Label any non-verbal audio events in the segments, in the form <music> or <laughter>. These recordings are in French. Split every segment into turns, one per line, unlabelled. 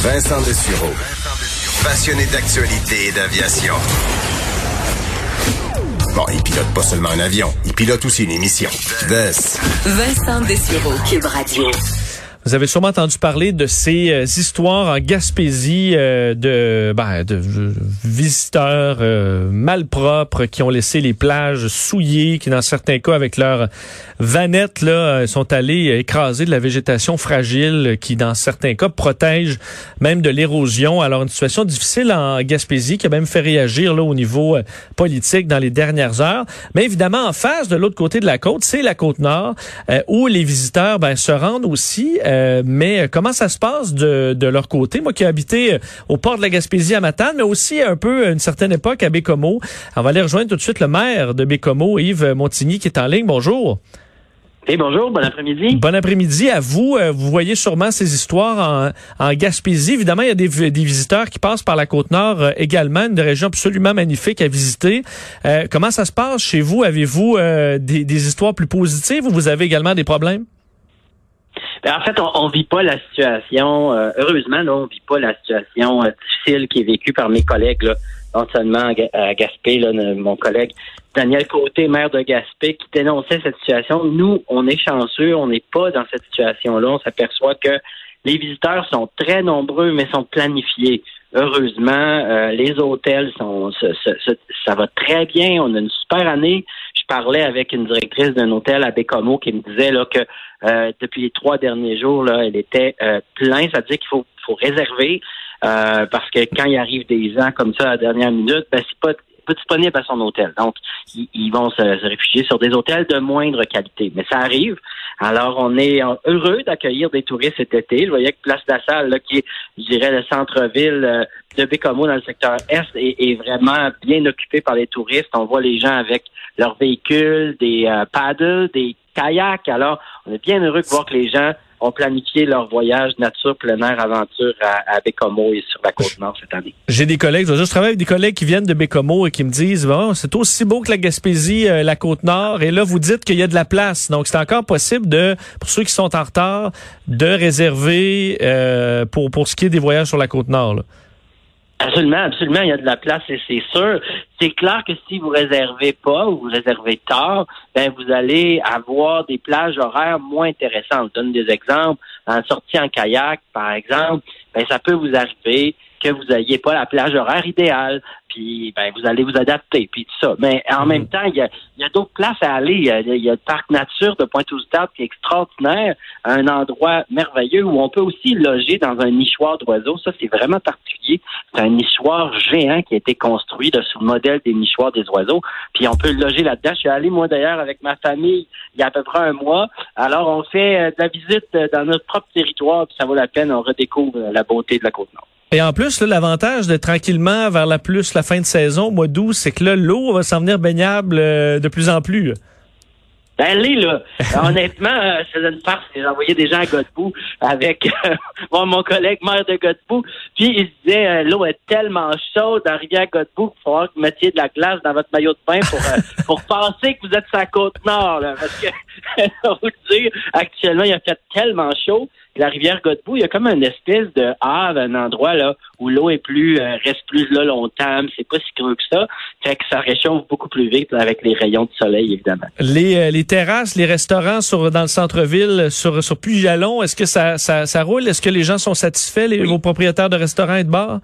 Vincent Dessureau. Passionné d'actualité et d'aviation. Bon, il pilote pas seulement un avion, il pilote aussi une émission.
Vincent Dessureau, Cube Radio.
Vous avez sûrement entendu parler de ces euh, histoires en Gaspésie euh, de, ben, de visiteurs euh, malpropres qui ont laissé les plages souillées, qui dans certains cas avec leurs vanettes là sont allés écraser de la végétation fragile qui dans certains cas protège même de l'érosion. Alors une situation difficile en Gaspésie qui a même fait réagir là au niveau politique dans les dernières heures. Mais évidemment en face de l'autre côté de la côte, c'est la côte nord où les visiteurs ben, se rendent aussi euh, mais comment ça se passe de, de, leur côté? Moi qui ai habité euh, au port de la Gaspésie à Matane, mais aussi un peu à une certaine époque à Bécomo. On va aller rejoindre tout de suite le maire de Bécomo, Yves Montigny, qui est en ligne. Bonjour.
Et bonjour, bon après-midi.
Bon après-midi à vous. Euh, vous voyez sûrement ces histoires en, en Gaspésie. Évidemment, il y a des, des, visiteurs qui passent par la Côte-Nord également, une région absolument magnifique à visiter. Euh, comment ça se passe chez vous? Avez-vous des, des, histoires plus positives ou vous avez également des problèmes?
Ben, en fait, on, ne vit pas la situation, euh, heureusement, là, on vit pas la situation euh, difficile qui est vécue par mes collègues, là, non seulement à, Gaspé, là, mon collègue Daniel Côté, maire de Gaspé, qui dénonçait cette situation. Nous, on est chanceux, on n'est pas dans cette situation-là. On s'aperçoit que les visiteurs sont très nombreux, mais sont planifiés. Heureusement, euh, les hôtels sont, ça va très bien. On a une super année. Parlais avec une directrice d'un hôtel à Bécomo qui me disait là que euh, depuis les trois derniers jours, là, elle était euh, plein. Ça veut dire qu'il faut, faut réserver euh, parce que quand il arrive des gens comme ça à la dernière minute, ben c'est pas pas disponible à son hôtel. Donc, ils, vont se, réfugier sur des hôtels de moindre qualité. Mais ça arrive. Alors, on est heureux d'accueillir des touristes cet été. Je voyais que Place de la Salle, là, qui est, je dirais, le centre-ville de Bécomo dans le secteur Est, est, vraiment bien occupé par les touristes. On voit les gens avec leurs véhicules, des paddles, des kayak. Alors, on est bien heureux de voir que les gens ont planifié leur voyage nature, plein air, aventure à, Bécomo et sur la Côte-Nord cette année.
J'ai des collègues, je, travaille avec des collègues qui viennent de Bécomo et qui me disent, bon, c'est aussi beau que la Gaspésie, euh, la Côte-Nord, et là, vous dites qu'il y a de la place. Donc, c'est encore possible de, pour ceux qui sont en retard, de réserver euh, pour, pour ce qui est des voyages sur la Côte-Nord.
Absolument, absolument, il y a de la place et c'est sûr. C'est clair que si vous réservez pas ou vous réservez tard, ben vous allez avoir des plages horaires moins intéressantes. Je donne des exemples. En sortie en kayak, par exemple, ben ça peut vous arriver que vous n'ayez pas la plage horaire idéale, puis ben vous allez vous adapter, puis tout ça. Mais en même temps, il y a, d'autres places à aller. Il y a, le parc nature de Pointe-aux-Trembles qui est extraordinaire, un endroit merveilleux où on peut aussi loger dans un nichoir d'oiseaux. Ça, c'est vraiment particulier. C'est un nichoir géant qui a été construit de, sous le modèle des nichoirs des oiseaux. Puis on peut loger là-dedans. Je suis allé, moi, d'ailleurs, avec ma famille il y a à peu près un mois. Alors, on fait euh, de la visite euh, dans notre propre territoire, puis ça vaut la peine. On redécouvre la beauté de la Côte-Nord.
Et en plus, l'avantage de tranquillement vers la plus la fin de saison, mois d'août, c'est que là, l'eau va s'en venir baignable euh, de plus en plus.
Ben, là. <laughs> Honnêtement, euh, c'est une farce. J'ai envoyé des gens à Godbout avec <laughs> euh, mon collègue maire de Godbout. Puis, il se disait, euh, l'eau est tellement chaude dans rivière Godbout qu'il faudra que vous mettiez de la glace dans votre maillot de bain pour, <laughs> pour penser que vous êtes sur la côte nord. Là, parce que, vous dire, actuellement, il a fait tellement chaud la rivière Godbout, il y a comme une espèce de havre, un endroit là où l'eau est plus reste plus là longtemps, c'est pas si creux que ça, fait que ça réchauffe beaucoup plus vite avec les rayons de soleil évidemment.
Les, les terrasses, les restaurants sur, dans le centre-ville, sur, sur Puy-Jalon, est-ce que ça, ça, ça roule? Est-ce que les gens sont satisfaits, les, vos propriétaires de restaurants et de bars?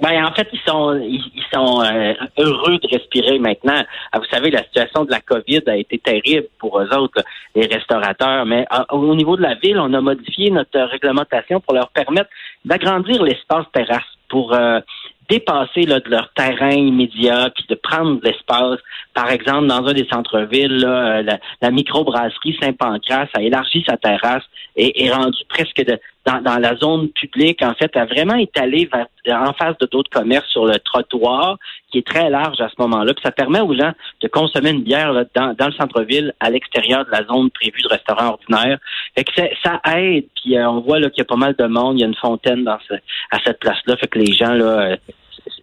Ben, en fait, ils sont ils, sont euh, heureux de respirer maintenant. Ah, vous savez, la situation de la COVID a été terrible pour eux autres, les restaurateurs. Mais ah, au niveau de la ville, on a modifié notre réglementation pour leur permettre d'agrandir l'espace terrasse pour euh, dépasser là, de leur terrain immédiat, puis de prendre de l'espace. Par exemple, dans un des centres-villes, euh, la, la microbrasserie Saint-Pancras a élargi sa terrasse et est rendue presque de, dans, dans, la zone publique. En fait, a vraiment étalé vers, en face de d'autres commerces sur le trottoir, qui est très large à ce moment-là. Puis ça permet aux gens de consommer une bière là, dans, dans le centre-ville, à l'extérieur de la zone prévue de restaurant ordinaire. Fait que ça aide. Puis euh, on voit là qu'il y a pas mal de monde. Il y a une fontaine dans ce, à cette place-là. Fait que les gens là euh,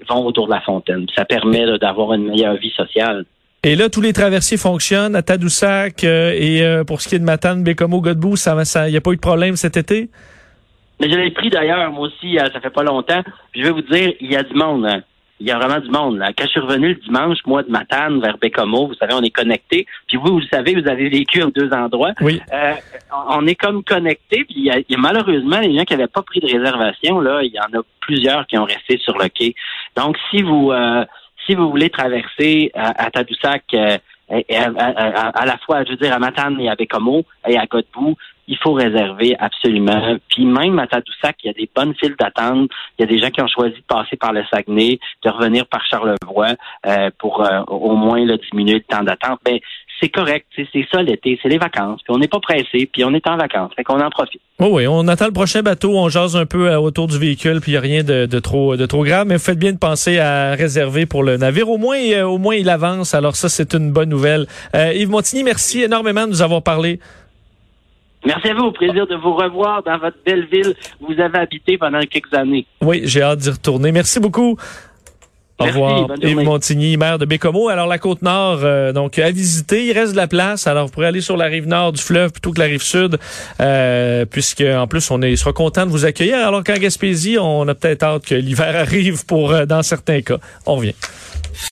vont autour de la fontaine. ça permet d'avoir une meilleure vie sociale.
Et là, tous les traversiers fonctionnent à Tadoussac euh, et pour ce qui est de Matane, Bécomo, Godbout, ça, il n'y a pas eu de problème cet été?
Mais je l'ai pris d'ailleurs, moi aussi, ça fait pas longtemps. je vais vous dire, il y a du monde. Hein il y a vraiment du monde. Là. Quand je suis revenu le dimanche, moi, de Matane vers Bécomo, vous savez, on est connecté. Puis vous, vous le savez, vous avez vécu en deux endroits.
Oui.
Euh, on est comme connecté. Puis il y, a, malheureusement les gens qui n'avaient pas pris de réservation. Là, il y en a plusieurs qui ont resté sur le quai. Donc, si vous euh, si vous voulez traverser à, à Tadoussac, euh, à, la fois, je veux dire, à Matane et à Bécomo et à Godbout, il faut réserver absolument. Puis même à Tadoussac, il y a des bonnes files d'attente. Il y a des gens qui ont choisi de passer par le Saguenay, de revenir par Charlevoix euh, pour euh, au moins là, diminuer le temps d'attente. Mais ben, c'est correct, c'est ça l'été, c'est les vacances. Puis on n'est pas pressé, puis on est en vacances, fait qu'on en profite.
Oh oui, on attend le prochain bateau, on jase un peu euh, autour du véhicule, puis il n'y a rien de, trop de trop grave. Mais faites bien de penser à réserver pour le navire. Au moins, au moins il avance. Alors ça, c'est une bonne nouvelle. Yves Montigny, merci énormément de nous avoir parlé.
Merci à vous. Au plaisir de vous revoir dans votre belle ville où vous avez habité pendant quelques années.
Oui, j'ai hâte d'y retourner. Merci beaucoup. Au revoir. Yves Montigny, maire de Bécomo. Alors, la Côte-Nord, euh, donc, à visiter. Il reste de la place. Alors, vous pourrez aller sur la rive nord du fleuve plutôt que la rive sud, euh, puisque, en plus, on est, sera content de vous accueillir. Alors qu'en Gaspésie, on a peut-être hâte que l'hiver <laughs> arrive pour, euh, dans certains cas. On revient.